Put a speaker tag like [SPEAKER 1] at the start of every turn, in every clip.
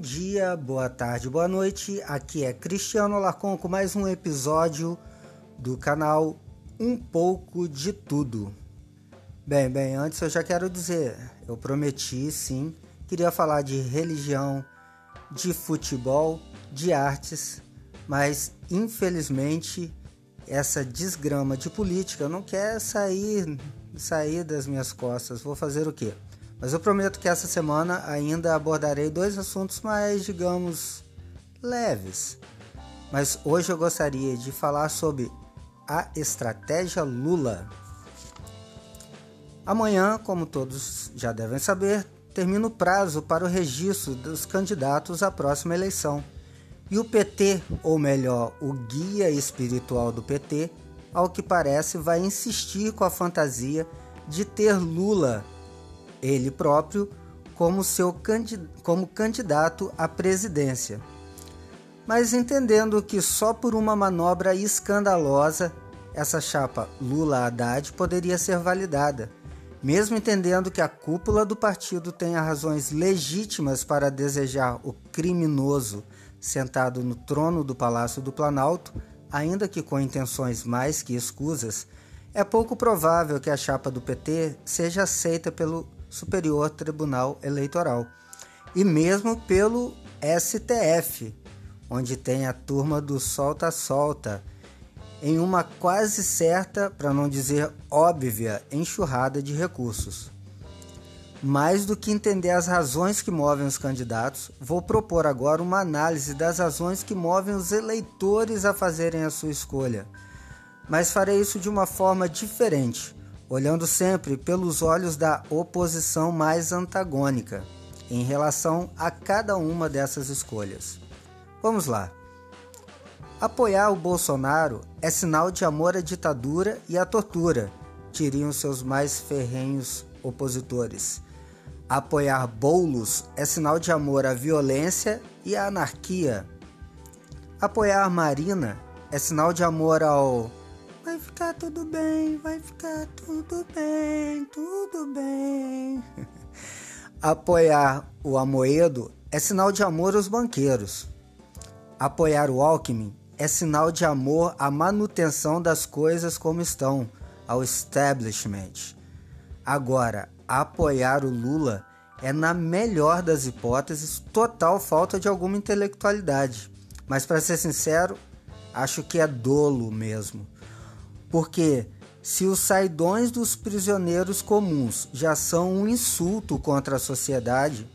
[SPEAKER 1] dia, boa tarde, boa noite. Aqui é Cristiano Lacon com mais um episódio do canal Um pouco de tudo. Bem, bem, antes eu já quero dizer, eu prometi sim, queria falar de religião, de futebol, de artes, mas infelizmente essa desgrama de política não quer sair sair das minhas costas. Vou fazer o quê? Mas eu prometo que essa semana ainda abordarei dois assuntos mais, digamos, leves. Mas hoje eu gostaria de falar sobre a estratégia Lula. Amanhã, como todos já devem saber, termina o prazo para o registro dos candidatos à próxima eleição. E o PT, ou melhor, o guia espiritual do PT, ao que parece, vai insistir com a fantasia de ter Lula ele próprio como seu como candidato à presidência. Mas entendendo que só por uma manobra escandalosa essa chapa Lula-Haddad poderia ser validada, mesmo entendendo que a cúpula do partido tenha razões legítimas para desejar o criminoso sentado no trono do Palácio do Planalto, ainda que com intenções mais que escusas, é pouco provável que a chapa do PT seja aceita pelo Superior Tribunal Eleitoral e mesmo pelo STF, onde tem a turma do solta-solta, em uma quase certa, para não dizer óbvia, enxurrada de recursos. Mais do que entender as razões que movem os candidatos, vou propor agora uma análise das razões que movem os eleitores a fazerem a sua escolha. Mas farei isso de uma forma diferente, olhando sempre pelos olhos da oposição mais antagônica em relação a cada uma dessas escolhas. Vamos lá. Apoiar o Bolsonaro é sinal de amor à ditadura e à tortura, diriam seus mais ferrenhos opositores. Apoiar Boulos é sinal de amor à violência e à anarquia. Apoiar Marina é sinal de amor ao Vai ficar tudo bem, vai ficar tudo bem, tudo bem. Apoiar o Amoedo é sinal de amor aos banqueiros. Apoiar o Alckmin é sinal de amor à manutenção das coisas como estão, ao establishment. Agora, apoiar o Lula é, na melhor das hipóteses, total falta de alguma intelectualidade. Mas, para ser sincero, acho que é dolo mesmo. Porque se os saidões dos prisioneiros comuns já são um insulto contra a sociedade,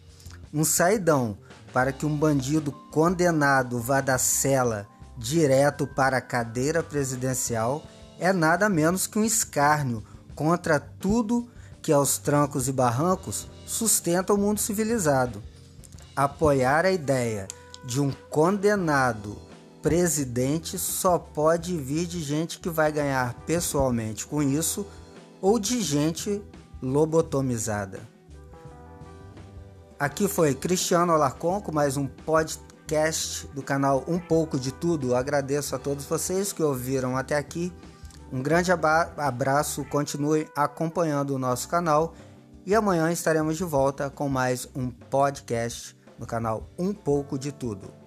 [SPEAKER 1] um saidão para que um bandido condenado vá da cela direto para a cadeira presidencial é nada menos que um escárnio contra tudo que aos trancos e barrancos sustenta o mundo civilizado. Apoiar a ideia de um condenado presidente só pode vir de gente que vai ganhar pessoalmente com isso ou de gente lobotomizada. Aqui foi Cristiano Alarcon com mais um podcast do canal Um Pouco de Tudo. Agradeço a todos vocês que ouviram até aqui. Um grande abraço, continue acompanhando o nosso canal e amanhã estaremos de volta com mais um podcast no canal Um Pouco de Tudo.